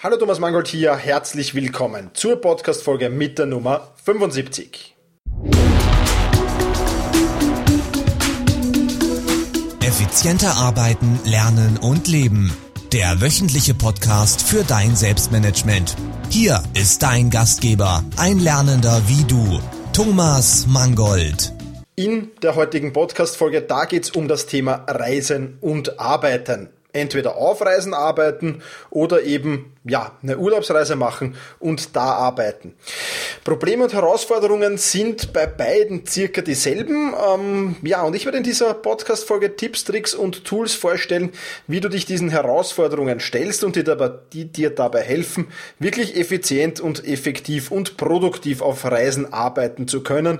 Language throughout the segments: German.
Hallo Thomas Mangold hier, herzlich willkommen zur Podcast-Folge mit der Nummer 75. Effizienter arbeiten, lernen und leben. Der wöchentliche Podcast für dein Selbstmanagement. Hier ist dein Gastgeber, ein Lernender wie du, Thomas Mangold. In der heutigen Podcast-Folge, da geht es um das Thema Reisen und Arbeiten entweder auf Reisen arbeiten oder eben ja, eine Urlaubsreise machen und da arbeiten. Probleme und Herausforderungen sind bei beiden circa dieselben. Ähm, ja, und ich werde in dieser Podcast-Folge Tipps, Tricks und Tools vorstellen, wie du dich diesen Herausforderungen stellst und die, dabei, die dir dabei helfen, wirklich effizient und effektiv und produktiv auf Reisen arbeiten zu können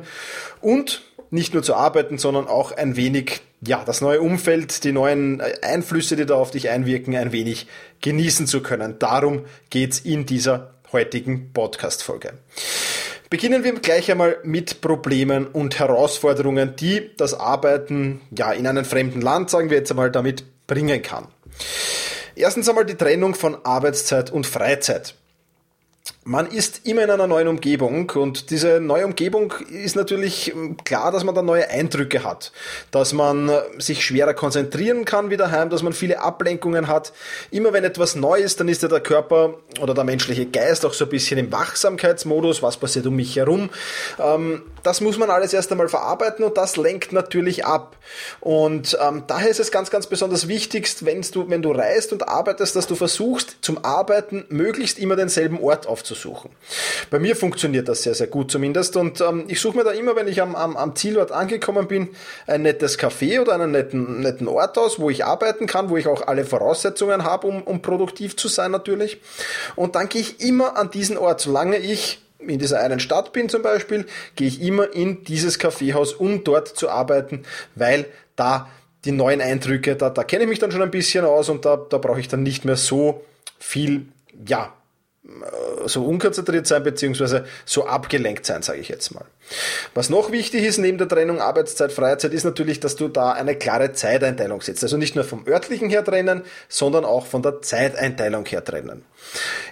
und nicht nur zu arbeiten, sondern auch ein wenig, ja, das neue Umfeld, die neuen äh, Einflüsse, die da auf dich einwirken, ein wenig genießen zu können. Darum geht's in dieser heutigen Podcast-Folge. Beginnen wir gleich einmal mit Problemen und Herausforderungen, die das Arbeiten, ja, in einem fremden Land, sagen wir jetzt einmal, damit bringen kann. Erstens einmal die Trennung von Arbeitszeit und Freizeit. Man ist immer in einer neuen Umgebung und diese neue Umgebung ist natürlich ähm, klar, dass man da neue Eindrücke hat, dass man äh, sich schwerer konzentrieren kann wie daheim, dass man viele Ablenkungen hat. Immer wenn etwas neu ist, dann ist ja der Körper oder der menschliche Geist auch so ein bisschen im Wachsamkeitsmodus, was passiert um mich herum. Ähm, das muss man alles erst einmal verarbeiten und das lenkt natürlich ab. Und ähm, daher ist es ganz, ganz besonders wichtigst, wenn du, wenn du reist und arbeitest, dass du versuchst, zum Arbeiten möglichst immer denselben Ort aufzusuchen suchen. Bei mir funktioniert das sehr, sehr gut zumindest und ähm, ich suche mir da immer, wenn ich am, am, am Zielort angekommen bin, ein nettes Café oder einen netten, netten Ort aus, wo ich arbeiten kann, wo ich auch alle Voraussetzungen habe, um, um produktiv zu sein natürlich. Und dann gehe ich immer an diesen Ort, solange ich in dieser einen Stadt bin zum Beispiel, gehe ich immer in dieses Kaffeehaus, um dort zu arbeiten, weil da die neuen Eindrücke, da, da kenne ich mich dann schon ein bisschen aus und da, da brauche ich dann nicht mehr so viel, ja, so unkonzentriert sein beziehungsweise so abgelenkt sein, sage ich jetzt mal. Was noch wichtig ist neben der Trennung Arbeitszeit, Freizeit, ist natürlich, dass du da eine klare Zeiteinteilung setzt. Also nicht nur vom örtlichen her trennen, sondern auch von der Zeiteinteilung her trennen.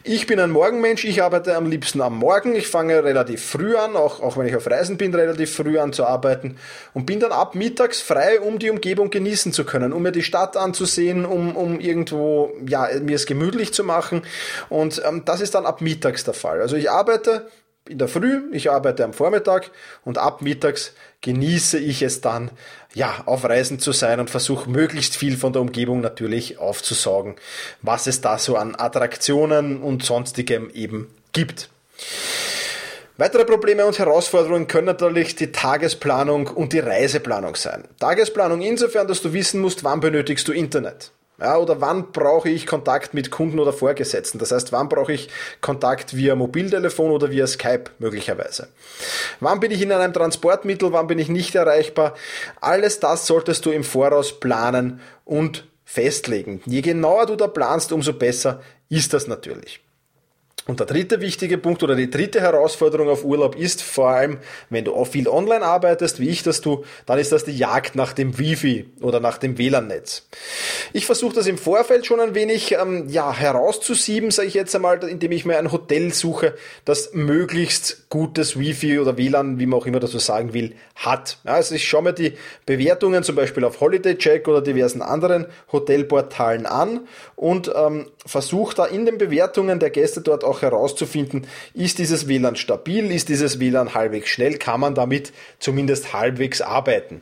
Ich bin ein Morgenmensch, ich arbeite am liebsten am Morgen. Ich fange relativ früh an, auch, auch wenn ich auf Reisen bin, relativ früh an zu arbeiten und bin dann ab mittags frei, um die Umgebung genießen zu können, um mir die Stadt anzusehen, um, um irgendwo, ja, mir es gemütlich zu machen. Und ähm, das ist dann ab mittags der Fall. Also ich arbeite in der Früh, ich arbeite am Vormittag und ab mittags genieße ich es dann, ja, auf Reisen zu sein und versuche möglichst viel von der Umgebung natürlich aufzusaugen, was es da so an Attraktionen und sonstigem eben gibt. Weitere Probleme und Herausforderungen können natürlich die Tagesplanung und die Reiseplanung sein. Tagesplanung insofern, dass du wissen musst, wann benötigst du Internet. Ja, oder wann brauche ich Kontakt mit Kunden oder Vorgesetzten? Das heißt, wann brauche ich Kontakt via Mobiltelefon oder via Skype möglicherweise? Wann bin ich in einem Transportmittel? Wann bin ich nicht erreichbar? Alles das solltest du im Voraus planen und festlegen. Je genauer du da planst, umso besser ist das natürlich. Und der dritte wichtige Punkt oder die dritte Herausforderung auf Urlaub ist vor allem, wenn du auch viel online arbeitest, wie ich das tue, dann ist das die Jagd nach dem Wifi oder nach dem WLAN-Netz. Ich versuche das im Vorfeld schon ein wenig ähm, ja, herauszusieben, sage ich jetzt einmal, indem ich mir ein Hotel suche, das möglichst gutes Wifi oder WLAN, wie man auch immer so sagen will, hat. Ja, also ich schaue mir die Bewertungen zum Beispiel auf Holiday Check oder diversen anderen Hotelportalen an und ähm, versuche da in den Bewertungen der Gäste dort auch herauszufinden, ist dieses WLAN stabil, ist dieses WLAN halbwegs schnell, kann man damit zumindest halbwegs arbeiten.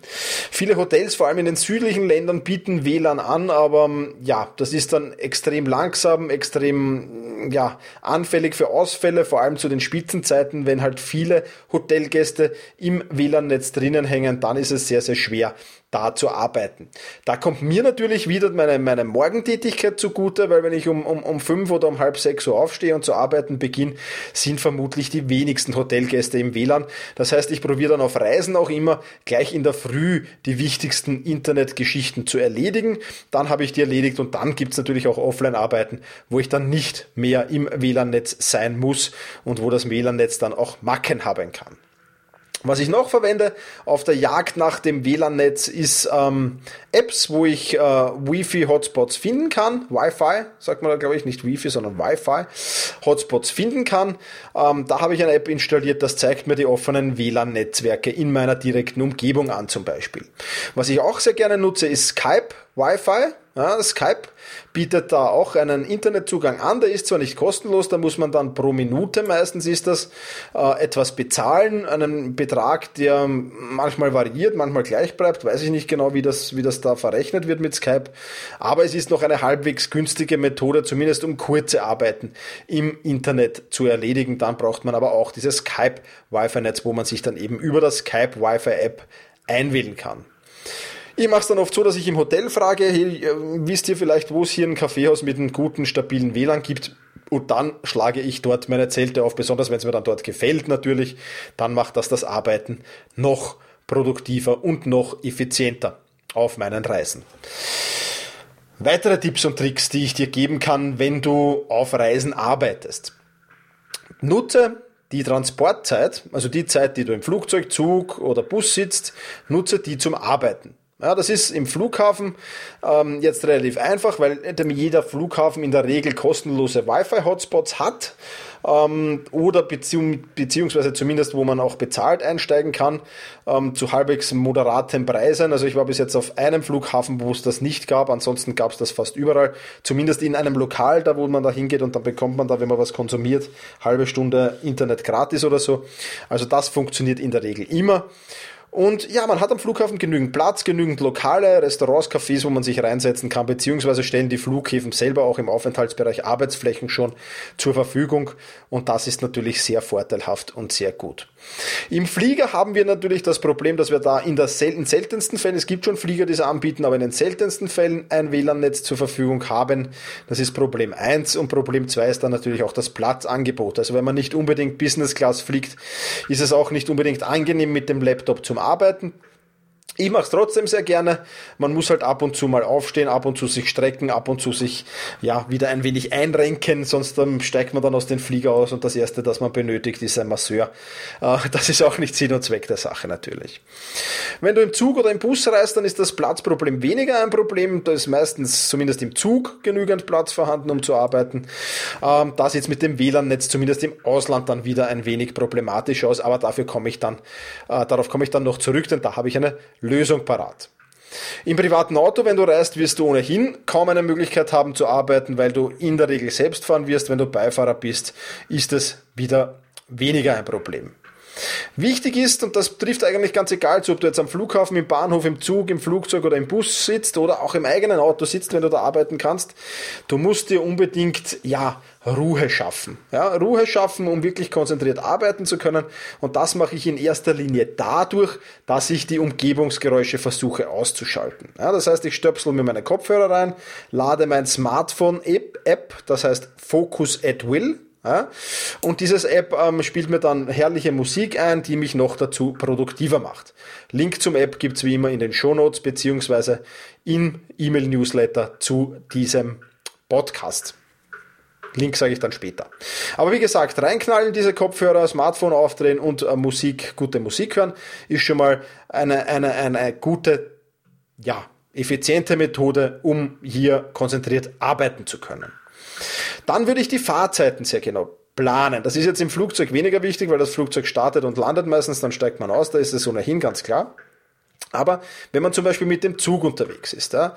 Viele Hotels, vor allem in den südlichen Ländern, bieten WLAN an, aber ähm, ja, das ist dann extrem langsam, extrem ja, anfällig für Ausfälle, vor allem zu den Spitzenzeiten, wenn halt viele Hotelgäste im WLAN-Netz drinnen hängen, dann ist es sehr, sehr schwer, da zu arbeiten. Da kommt mir natürlich wieder meine, meine Morgentätigkeit zugute, weil wenn ich um, um, um fünf oder um halb sechs Uhr aufstehe und zu arbeiten beginne, sind vermutlich die wenigsten Hotelgäste im WLAN. Das heißt, ich probiere dann auf Reisen auch immer gleich in der Früh die wichtigsten Internetgeschichten zu erledigen. Dann habe ich die erledigt und dann gibt's natürlich auch Offline-Arbeiten, wo ich dann nicht mehr im WLAN-Netz sein muss und wo das WLAN-Netz dann auch Macken haben kann. Was ich noch verwende auf der Jagd nach dem WLAN-Netz ist ähm, Apps, wo ich äh, Wi-Fi-Hotspots finden kann. Wi-Fi, sagt man da glaube ich, nicht Wi-Fi, sondern Wi-Fi. Hotspots finden kann. Ähm, da habe ich eine App installiert, das zeigt mir die offenen WLAN-Netzwerke in meiner direkten Umgebung an zum Beispiel. Was ich auch sehr gerne nutze, ist Skype Wi-Fi. Ja, Skype bietet da auch einen Internetzugang an, der ist zwar nicht kostenlos, da muss man dann pro Minute meistens ist das äh, etwas bezahlen, einen Betrag, der manchmal variiert, manchmal gleich bleibt, weiß ich nicht genau, wie das, wie das da verrechnet wird mit Skype, aber es ist noch eine halbwegs günstige Methode, zumindest um kurze Arbeiten im Internet zu erledigen. Dann braucht man aber auch dieses Skype Wi-Fi-Netz, wo man sich dann eben über das Skype Wi-Fi-App einwählen kann. Ich mache es dann oft so, dass ich im Hotel frage, hey, äh, wisst ihr vielleicht, wo es hier ein Kaffeehaus mit einem guten, stabilen WLAN gibt? Und dann schlage ich dort meine Zelte auf, besonders wenn es mir dann dort gefällt natürlich. Dann macht das das Arbeiten noch produktiver und noch effizienter auf meinen Reisen. Weitere Tipps und Tricks, die ich dir geben kann, wenn du auf Reisen arbeitest. Nutze die Transportzeit, also die Zeit, die du im Flugzeug, Zug oder Bus sitzt, nutze die zum Arbeiten. Ja, das ist im Flughafen ähm, jetzt relativ einfach, weil jeder Flughafen in der Regel kostenlose Wi-Fi-Hotspots hat ähm, oder beziehung, beziehungsweise zumindest, wo man auch bezahlt einsteigen kann, ähm, zu halbwegs moderaten Preisen. Also ich war bis jetzt auf einem Flughafen, wo es das nicht gab, ansonsten gab es das fast überall, zumindest in einem Lokal, da wo man da hingeht und dann bekommt man da, wenn man was konsumiert, halbe Stunde Internet gratis oder so. Also das funktioniert in der Regel immer. Und ja, man hat am Flughafen genügend Platz, genügend Lokale, Restaurants, Cafés, wo man sich reinsetzen kann, beziehungsweise stellen die Flughäfen selber auch im Aufenthaltsbereich Arbeitsflächen schon zur Verfügung. Und das ist natürlich sehr vorteilhaft und sehr gut. Im Flieger haben wir natürlich das Problem, dass wir da in der selten, seltensten Fällen, es gibt schon Flieger, die es anbieten, aber in den seltensten Fällen ein WLAN-Netz zur Verfügung haben. Das ist Problem eins und Problem zwei ist dann natürlich auch das Platzangebot. Also wenn man nicht unbedingt Business Class fliegt, ist es auch nicht unbedingt angenehm mit dem Laptop zum Arbeiten. Ich mache es trotzdem sehr gerne. Man muss halt ab und zu mal aufstehen, ab und zu sich strecken, ab und zu sich ja wieder ein wenig einrenken, sonst ähm, steigt man dann aus dem Flieger aus und das erste, das man benötigt, ist ein Masseur. Äh, das ist auch nicht Sinn und Zweck der Sache natürlich. Wenn du im Zug oder im Bus reist, dann ist das Platzproblem weniger ein Problem. Da ist meistens zumindest im Zug genügend Platz vorhanden, um zu arbeiten. Ähm, da sieht es mit dem WLAN-Netz zumindest im Ausland dann wieder ein wenig problematisch aus, aber dafür komme ich dann, äh, darauf komme ich dann noch zurück, denn da habe ich eine Lösung parat. Im privaten Auto, wenn du reist, wirst du ohnehin kaum eine Möglichkeit haben zu arbeiten, weil du in der Regel selbst fahren wirst. Wenn du Beifahrer bist, ist es wieder weniger ein Problem. Wichtig ist, und das trifft eigentlich ganz egal, ob du jetzt am Flughafen, im Bahnhof, im Zug, im Flugzeug oder im Bus sitzt oder auch im eigenen Auto sitzt, wenn du da arbeiten kannst, du musst dir unbedingt, ja, Ruhe schaffen. Ja, Ruhe schaffen, um wirklich konzentriert arbeiten zu können. Und das mache ich in erster Linie dadurch, dass ich die Umgebungsgeräusche versuche auszuschalten. Ja, das heißt, ich stöpsel mir meine Kopfhörer rein, lade mein Smartphone-App, das heißt Focus at Will, ja? Und dieses App ähm, spielt mir dann herrliche Musik ein, die mich noch dazu produktiver macht. Link zum App gibt's wie immer in den Shownotes beziehungsweise im E-Mail-Newsletter zu diesem Podcast. Link sage ich dann später. Aber wie gesagt, reinknallen diese Kopfhörer, Smartphone aufdrehen und äh, Musik, gute Musik hören, ist schon mal eine, eine, eine gute, ja, effiziente Methode, um hier konzentriert arbeiten zu können. Dann würde ich die Fahrzeiten sehr genau planen. Das ist jetzt im Flugzeug weniger wichtig, weil das Flugzeug startet und landet meistens, dann steigt man aus, da ist es ohnehin ganz klar. Aber wenn man zum Beispiel mit dem Zug unterwegs ist, ja,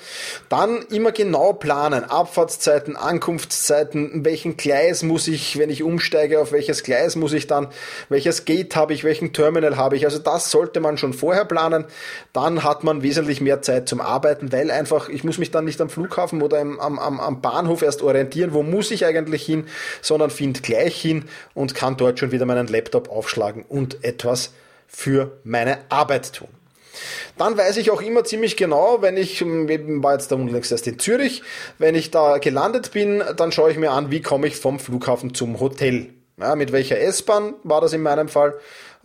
dann immer genau planen, Abfahrtszeiten, Ankunftszeiten, welchen Gleis muss ich, wenn ich umsteige, auf welches Gleis muss ich dann, welches Gate habe ich, welchen Terminal habe ich. Also das sollte man schon vorher planen. Dann hat man wesentlich mehr Zeit zum Arbeiten, weil einfach, ich muss mich dann nicht am Flughafen oder am, am, am Bahnhof erst orientieren, wo muss ich eigentlich hin, sondern finde gleich hin und kann dort schon wieder meinen Laptop aufschlagen und etwas für meine Arbeit tun. Dann weiß ich auch immer ziemlich genau, wenn ich, eben war jetzt da unlängst erst in Zürich, wenn ich da gelandet bin, dann schaue ich mir an, wie komme ich vom Flughafen zum Hotel. Ja, mit welcher S-Bahn war das in meinem Fall?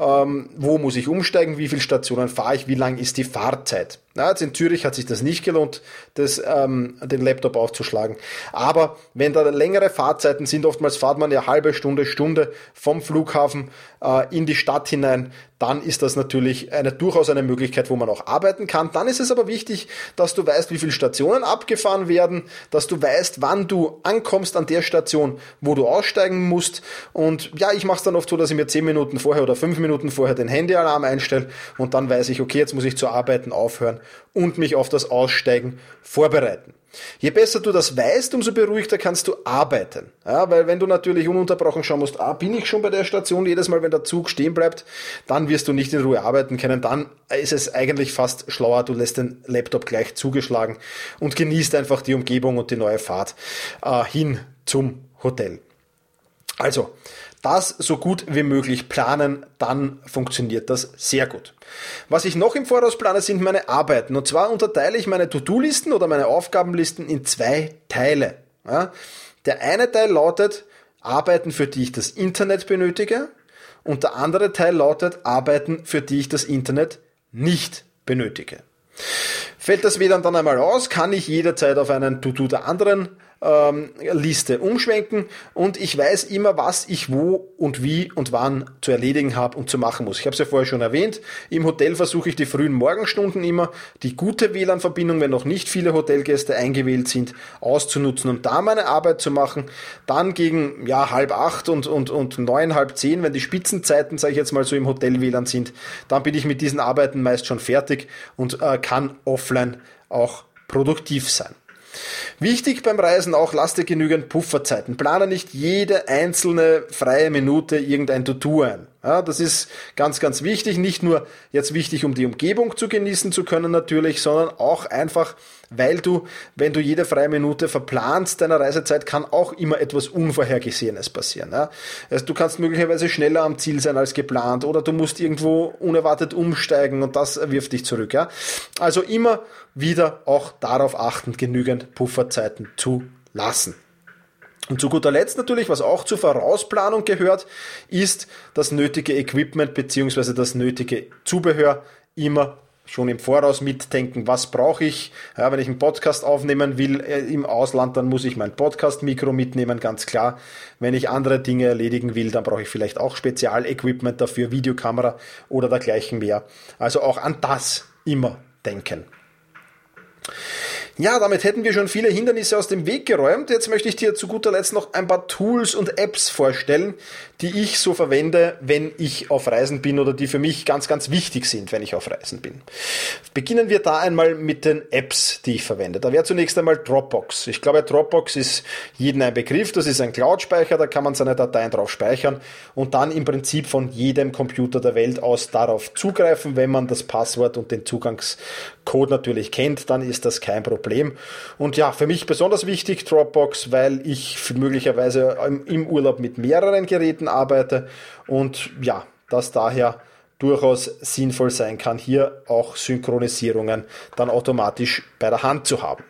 Ähm, wo muss ich umsteigen, wie viele Stationen fahre ich, wie lang ist die Fahrzeit. Na, jetzt in Zürich hat sich das nicht gelohnt, das, ähm, den Laptop aufzuschlagen. Aber wenn da längere Fahrzeiten sind, oftmals fahrt man ja halbe Stunde, Stunde vom Flughafen äh, in die Stadt hinein, dann ist das natürlich eine, durchaus eine Möglichkeit, wo man auch arbeiten kann. Dann ist es aber wichtig, dass du weißt, wie viele Stationen abgefahren werden, dass du weißt, wann du ankommst an der Station, wo du aussteigen musst. Und ja, ich mache es dann oft so, dass ich mir zehn Minuten vorher oder fünf Minuten vorher den Handyalarm einstelle und dann weiß ich, okay, jetzt muss ich zu arbeiten aufhören und mich auf das Aussteigen vorbereiten. Je besser du das weißt, umso beruhigter kannst du arbeiten. Ja, weil wenn du natürlich ununterbrochen schauen musst, ah, bin ich schon bei der Station, jedes Mal, wenn der Zug stehen bleibt, dann wirst du nicht in Ruhe arbeiten können. Dann ist es eigentlich fast schlauer, du lässt den Laptop gleich zugeschlagen und genießt einfach die Umgebung und die neue Fahrt äh, hin zum Hotel. Also, das so gut wie möglich planen, dann funktioniert das sehr gut. Was ich noch im Voraus plane, sind meine Arbeiten. Und zwar unterteile ich meine To-Do-Listen oder meine Aufgabenlisten in zwei Teile. Ja, der eine Teil lautet Arbeiten, für die ich das Internet benötige. Und der andere Teil lautet Arbeiten, für die ich das Internet nicht benötige. Fällt das WLAN dann einmal aus, kann ich jederzeit auf einen To-Do der anderen ähm, Liste umschwenken und ich weiß immer, was ich wo und wie und wann zu erledigen habe und zu machen muss. Ich habe es ja vorher schon erwähnt. Im Hotel versuche ich die frühen Morgenstunden immer, die gute WLAN-Verbindung, wenn noch nicht viele Hotelgäste eingewählt sind, auszunutzen und da meine Arbeit zu machen. Dann gegen ja, halb acht und, und, und neun, halb zehn, wenn die Spitzenzeiten, sage ich jetzt mal so, im Hotel WLAN sind, dann bin ich mit diesen Arbeiten meist schon fertig und äh, kann offline auch produktiv sein. Wichtig beim Reisen auch, lass dir genügend Pufferzeiten. Plane nicht jede einzelne freie Minute irgendein To-Do ein. Ja, das ist ganz, ganz wichtig. Nicht nur jetzt wichtig, um die Umgebung zu genießen zu können natürlich, sondern auch einfach, weil du, wenn du jede freie Minute verplanst deiner Reisezeit, kann auch immer etwas Unvorhergesehenes passieren. Ja. Also du kannst möglicherweise schneller am Ziel sein als geplant oder du musst irgendwo unerwartet umsteigen und das wirft dich zurück. Ja. Also immer wieder auch darauf achten, genügend Pufferzeiten zu lassen. Und zu guter Letzt natürlich, was auch zur Vorausplanung gehört, ist das nötige Equipment beziehungsweise das nötige Zubehör immer schon im Voraus mitdenken, was brauche ich. Ja, wenn ich einen Podcast aufnehmen will äh, im Ausland, dann muss ich mein Podcast-Mikro mitnehmen, ganz klar. Wenn ich andere Dinge erledigen will, dann brauche ich vielleicht auch Spezialequipment dafür, Videokamera oder dergleichen mehr. Also auch an das immer denken. Ja, damit hätten wir schon viele Hindernisse aus dem Weg geräumt. Jetzt möchte ich dir zu guter Letzt noch ein paar Tools und Apps vorstellen, die ich so verwende, wenn ich auf Reisen bin oder die für mich ganz, ganz wichtig sind, wenn ich auf Reisen bin. Beginnen wir da einmal mit den Apps, die ich verwende. Da wäre zunächst einmal Dropbox. Ich glaube, Dropbox ist jedem ein Begriff. Das ist ein Cloud-Speicher, da kann man seine Dateien drauf speichern und dann im Prinzip von jedem Computer der Welt aus darauf zugreifen, wenn man das Passwort und den Zugangscode natürlich kennt, dann ist das kein Problem. Problem. Und ja, für mich besonders wichtig Dropbox, weil ich möglicherweise im Urlaub mit mehreren Geräten arbeite und ja, das daher durchaus sinnvoll sein kann, hier auch Synchronisierungen dann automatisch bei der Hand zu haben.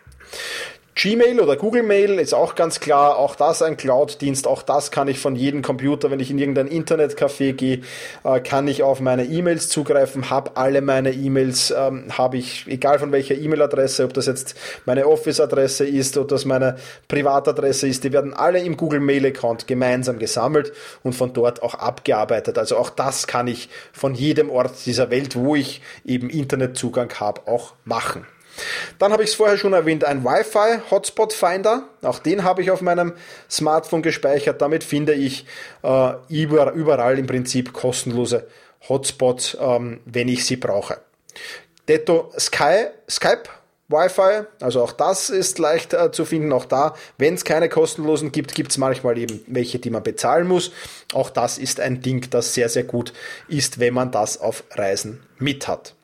Gmail oder Google Mail ist auch ganz klar, auch das ein Cloud-Dienst, auch das kann ich von jedem Computer, wenn ich in irgendein Internetcafé gehe, äh, kann ich auf meine E-Mails zugreifen, habe alle meine E-Mails, ähm, habe ich, egal von welcher E-Mail-Adresse, ob das jetzt meine Office-Adresse ist oder das meine Privatadresse ist, die werden alle im Google Mail-Account gemeinsam gesammelt und von dort auch abgearbeitet. Also auch das kann ich von jedem Ort dieser Welt, wo ich eben Internetzugang habe, auch machen. Dann habe ich es vorher schon erwähnt, ein Wi-Fi Hotspot Finder. Auch den habe ich auf meinem Smartphone gespeichert. Damit finde ich äh, überall im Prinzip kostenlose Hotspots, ähm, wenn ich sie brauche. Detto Sky, Skype Wi-Fi, also auch das ist leicht äh, zu finden. Auch da, wenn es keine kostenlosen gibt, gibt es manchmal eben welche, die man bezahlen muss. Auch das ist ein Ding, das sehr, sehr gut ist, wenn man das auf Reisen mit hat.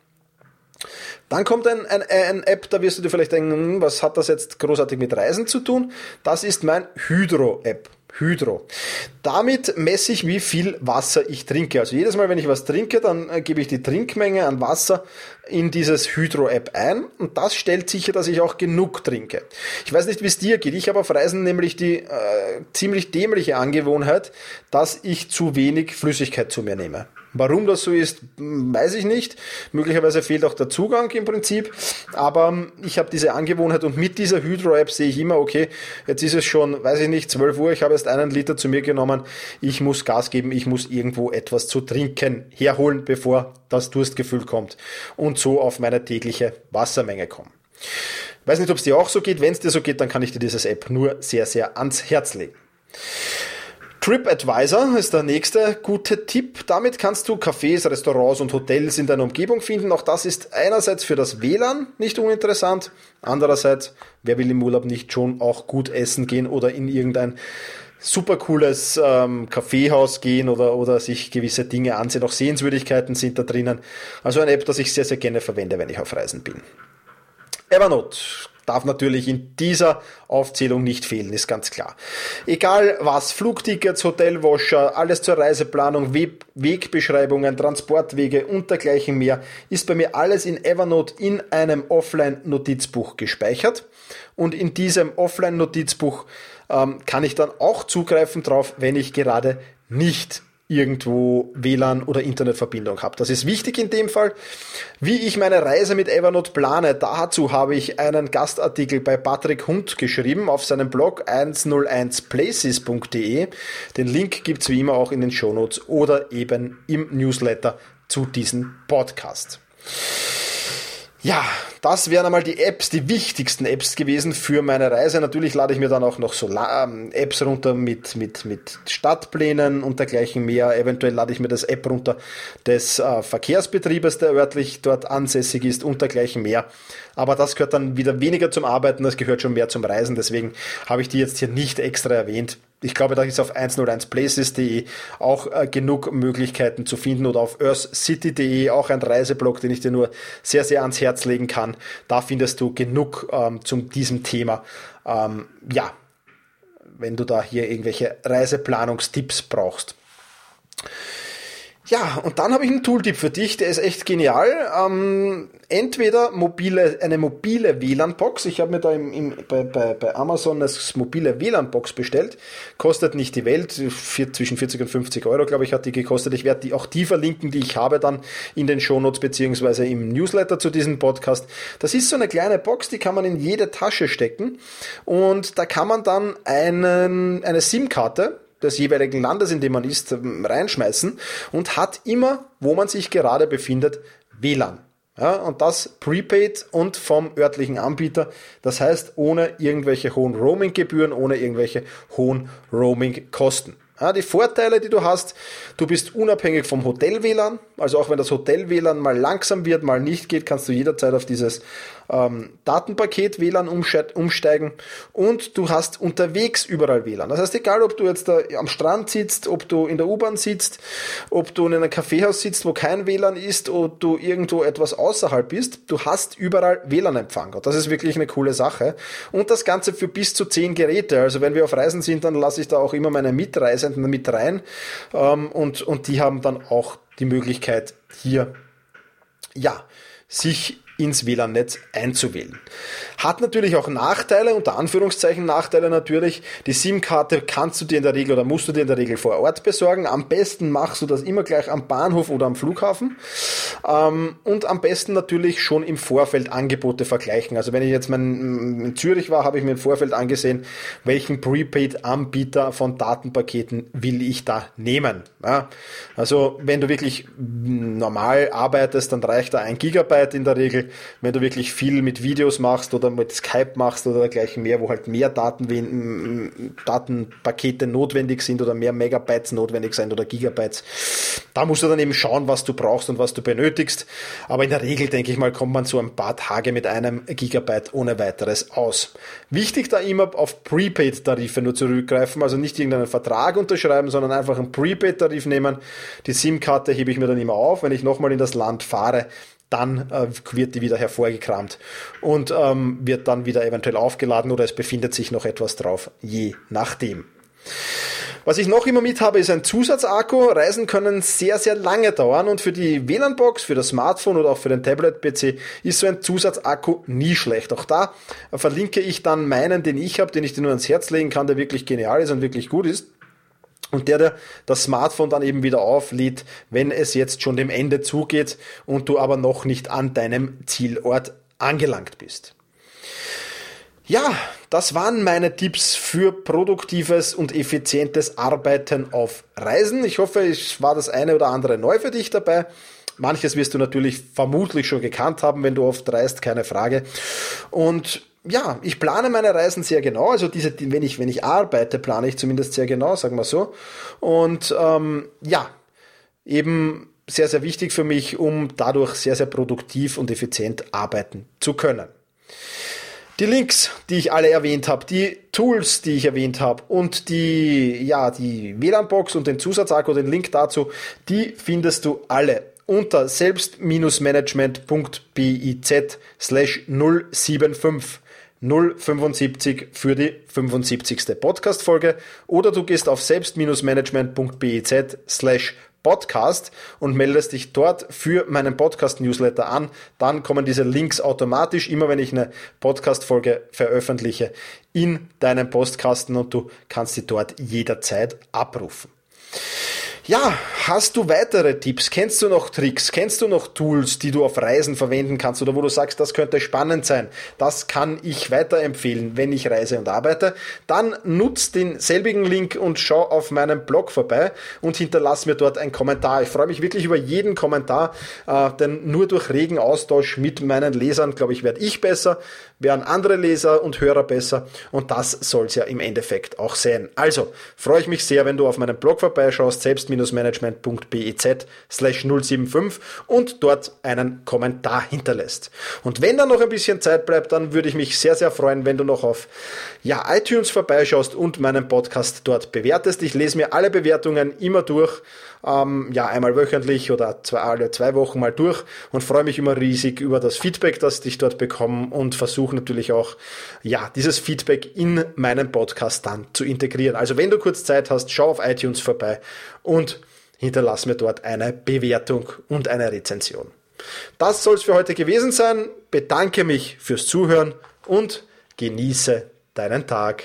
Dann kommt ein, ein, ein App, da wirst du dir vielleicht denken, hm, was hat das jetzt großartig mit Reisen zu tun? Das ist mein Hydro-App. Hydro. Damit messe ich, wie viel Wasser ich trinke. Also jedes Mal, wenn ich was trinke, dann äh, gebe ich die Trinkmenge an Wasser in dieses Hydro-App ein und das stellt sicher, dass ich auch genug trinke. Ich weiß nicht, wie es dir geht. Ich habe auf Reisen nämlich die äh, ziemlich dämliche Angewohnheit, dass ich zu wenig Flüssigkeit zu mir nehme. Warum das so ist, weiß ich nicht. Möglicherweise fehlt auch der Zugang im Prinzip. Aber ich habe diese Angewohnheit und mit dieser Hydro-App sehe ich immer, okay, jetzt ist es schon, weiß ich nicht, 12 Uhr, ich habe erst einen Liter zu mir genommen. Ich muss Gas geben, ich muss irgendwo etwas zu trinken herholen, bevor das Durstgefühl kommt. Und so auf meine tägliche Wassermenge kommen. Weiß nicht, ob es dir auch so geht. Wenn es dir so geht, dann kann ich dir dieses App nur sehr, sehr ans Herz legen. TripAdvisor ist der nächste gute Tipp. Damit kannst du Cafés, Restaurants und Hotels in deiner Umgebung finden. Auch das ist einerseits für das WLAN nicht uninteressant. Andererseits, wer will im Urlaub nicht schon auch gut essen gehen oder in irgendein super cooles ähm, Kaffeehaus gehen oder, oder sich gewisse Dinge ansehen. Auch Sehenswürdigkeiten sind da drinnen. Also eine App, das ich sehr, sehr gerne verwende, wenn ich auf Reisen bin. Evernote darf natürlich in dieser Aufzählung nicht fehlen, ist ganz klar. Egal was, Flugtickets, Hotelwascher, alles zur Reiseplanung, Wegbeschreibungen, Transportwege und dergleichen mehr, ist bei mir alles in Evernote in einem Offline-Notizbuch gespeichert. Und in diesem Offline-Notizbuch ähm, kann ich dann auch zugreifen drauf, wenn ich gerade nicht irgendwo WLAN oder Internetverbindung habe. Das ist wichtig in dem Fall. Wie ich meine Reise mit Evernote plane, dazu habe ich einen Gastartikel bei Patrick Hund geschrieben auf seinem Blog 101places.de. Den Link gibt's wie immer auch in den Shownotes oder eben im Newsletter zu diesem Podcast. Ja, das wären einmal die Apps, die wichtigsten Apps gewesen für meine Reise. Natürlich lade ich mir dann auch noch so ähm, Apps runter mit, mit, mit Stadtplänen und dergleichen mehr. Eventuell lade ich mir das App runter des äh, Verkehrsbetriebes, der örtlich dort ansässig ist und dergleichen mehr. Aber das gehört dann wieder weniger zum Arbeiten, das gehört schon mehr zum Reisen. Deswegen habe ich die jetzt hier nicht extra erwähnt ich glaube, da ist auf 101places.de auch äh, genug Möglichkeiten zu finden oder auf earthcity.de auch ein Reiseblog, den ich dir nur sehr, sehr ans Herz legen kann. Da findest du genug ähm, zu diesem Thema. Ähm, ja, wenn du da hier irgendwelche Reiseplanungstipps brauchst. Ja, und dann habe ich einen Tooltip für dich, der ist echt genial. Ähm, entweder mobile, eine mobile WLAN-Box. Ich habe mir da im, im, bei, bei, bei Amazon eine mobile WLAN-Box bestellt. Kostet nicht die Welt, vier, zwischen 40 und 50 Euro, glaube ich, hat die gekostet. Ich werde die, auch die verlinken, die ich habe dann in den Shownotes beziehungsweise im Newsletter zu diesem Podcast. Das ist so eine kleine Box, die kann man in jede Tasche stecken und da kann man dann einen, eine SIM-Karte des jeweiligen Landes, in dem man ist, ähm, reinschmeißen und hat immer, wo man sich gerade befindet, WLAN. Ja, und das prepaid und vom örtlichen Anbieter. Das heißt, ohne irgendwelche hohen Roaming-Gebühren, ohne irgendwelche hohen Roaming-Kosten. Die Vorteile, die du hast, du bist unabhängig vom Hotel-WLAN. Also auch wenn das Hotel-WLAN mal langsam wird, mal nicht geht, kannst du jederzeit auf dieses ähm, Datenpaket WLAN umsteigen und du hast unterwegs überall WLAN. Das heißt, egal ob du jetzt da am Strand sitzt, ob du in der U-Bahn sitzt, ob du in einem Kaffeehaus sitzt, wo kein WLAN ist, oder du irgendwo etwas außerhalb bist, du hast überall WLAN-Empfang. Das ist wirklich eine coole Sache. Und das Ganze für bis zu zehn Geräte. Also wenn wir auf Reisen sind, dann lasse ich da auch immer meine Mitreisenden mit rein. Ähm, und, und die haben dann auch die Möglichkeit hier ja, sich ins WLAN-Netz einzuwählen. Hat natürlich auch Nachteile, unter Anführungszeichen Nachteile natürlich. Die SIM-Karte kannst du dir in der Regel oder musst du dir in der Regel vor Ort besorgen. Am besten machst du das immer gleich am Bahnhof oder am Flughafen. Ähm, und am besten natürlich schon im Vorfeld Angebote vergleichen. Also wenn ich jetzt mein, in Zürich war, habe ich mir im Vorfeld angesehen, welchen Prepaid-Anbieter von Datenpaketen will ich da nehmen. Also wenn du wirklich normal arbeitest, dann reicht da ein Gigabyte in der Regel. Wenn du wirklich viel mit Videos machst oder oder mit Skype machst oder dergleichen mehr, wo halt mehr Daten, Datenpakete notwendig sind oder mehr Megabytes notwendig sind oder Gigabytes. Da musst du dann eben schauen, was du brauchst und was du benötigst. Aber in der Regel, denke ich mal, kommt man so ein paar Tage mit einem Gigabyte ohne weiteres aus. Wichtig da immer auf Prepaid-Tarife nur zurückgreifen, also nicht irgendeinen Vertrag unterschreiben, sondern einfach einen Prepaid-Tarif nehmen. Die SIM-Karte hebe ich mir dann immer auf, wenn ich nochmal in das Land fahre dann äh, wird die wieder hervorgekramt und ähm, wird dann wieder eventuell aufgeladen oder es befindet sich noch etwas drauf, je nachdem. Was ich noch immer mit habe, ist ein Zusatzakku. Reisen können sehr, sehr lange dauern und für die WLAN-Box, für das Smartphone oder auch für den Tablet-PC ist so ein Zusatzakku nie schlecht. Auch da verlinke ich dann meinen, den ich habe, den ich dir nur ans Herz legen kann, der wirklich genial ist und wirklich gut ist. Und der dir das Smartphone dann eben wieder auflädt, wenn es jetzt schon dem Ende zugeht und du aber noch nicht an deinem Zielort angelangt bist. Ja, das waren meine Tipps für produktives und effizientes Arbeiten auf Reisen. Ich hoffe, es war das eine oder andere neu für dich dabei. Manches wirst du natürlich vermutlich schon gekannt haben, wenn du oft reist, keine Frage. Und ja, ich plane meine Reisen sehr genau. Also diese, wenn ich, wenn ich arbeite, plane ich zumindest sehr genau, sagen wir so. Und ähm, ja, eben sehr, sehr wichtig für mich, um dadurch sehr, sehr produktiv und effizient arbeiten zu können. Die Links, die ich alle erwähnt habe, die Tools, die ich erwähnt habe und die, ja, die WLAN-Box und den Zusatzakku, den Link dazu, die findest du alle unter selbst-management.biz slash 075. 075 für die 75. Podcast-Folge oder du gehst auf selbst-management.biz slash Podcast und meldest dich dort für meinen Podcast-Newsletter an. Dann kommen diese Links automatisch, immer wenn ich eine Podcast-Folge veröffentliche, in deinen Postkasten und du kannst sie dort jederzeit abrufen. Ja, hast du weitere Tipps? Kennst du noch Tricks? Kennst du noch Tools, die du auf Reisen verwenden kannst oder wo du sagst, das könnte spannend sein? Das kann ich weiterempfehlen, wenn ich reise und arbeite. Dann nutz den selbigen Link und schau auf meinem Blog vorbei und hinterlass mir dort einen Kommentar. Ich freue mich wirklich über jeden Kommentar, äh, denn nur durch regen Austausch mit meinen Lesern, glaube ich, werde ich besser, werden andere Leser und Hörer besser und das soll es ja im Endeffekt auch sein. Also freue ich mich sehr, wenn du auf meinem Blog vorbeischaust, selbst management.biz slash 075 und dort einen Kommentar hinterlässt. Und wenn da noch ein bisschen Zeit bleibt, dann würde ich mich sehr, sehr freuen, wenn du noch auf ja, iTunes vorbeischaust und meinen Podcast dort bewertest. Ich lese mir alle Bewertungen immer durch, ähm, ja, einmal wöchentlich oder zwei, alle zwei Wochen mal durch und freue mich immer riesig über das Feedback, das ich dort bekomme und versuche natürlich auch, ja, dieses Feedback in meinen Podcast dann zu integrieren. Also wenn du kurz Zeit hast, schau auf iTunes vorbei und hinterlass mir dort eine Bewertung und eine Rezension. Das soll es für heute gewesen sein. Bedanke mich fürs Zuhören und genieße deinen Tag.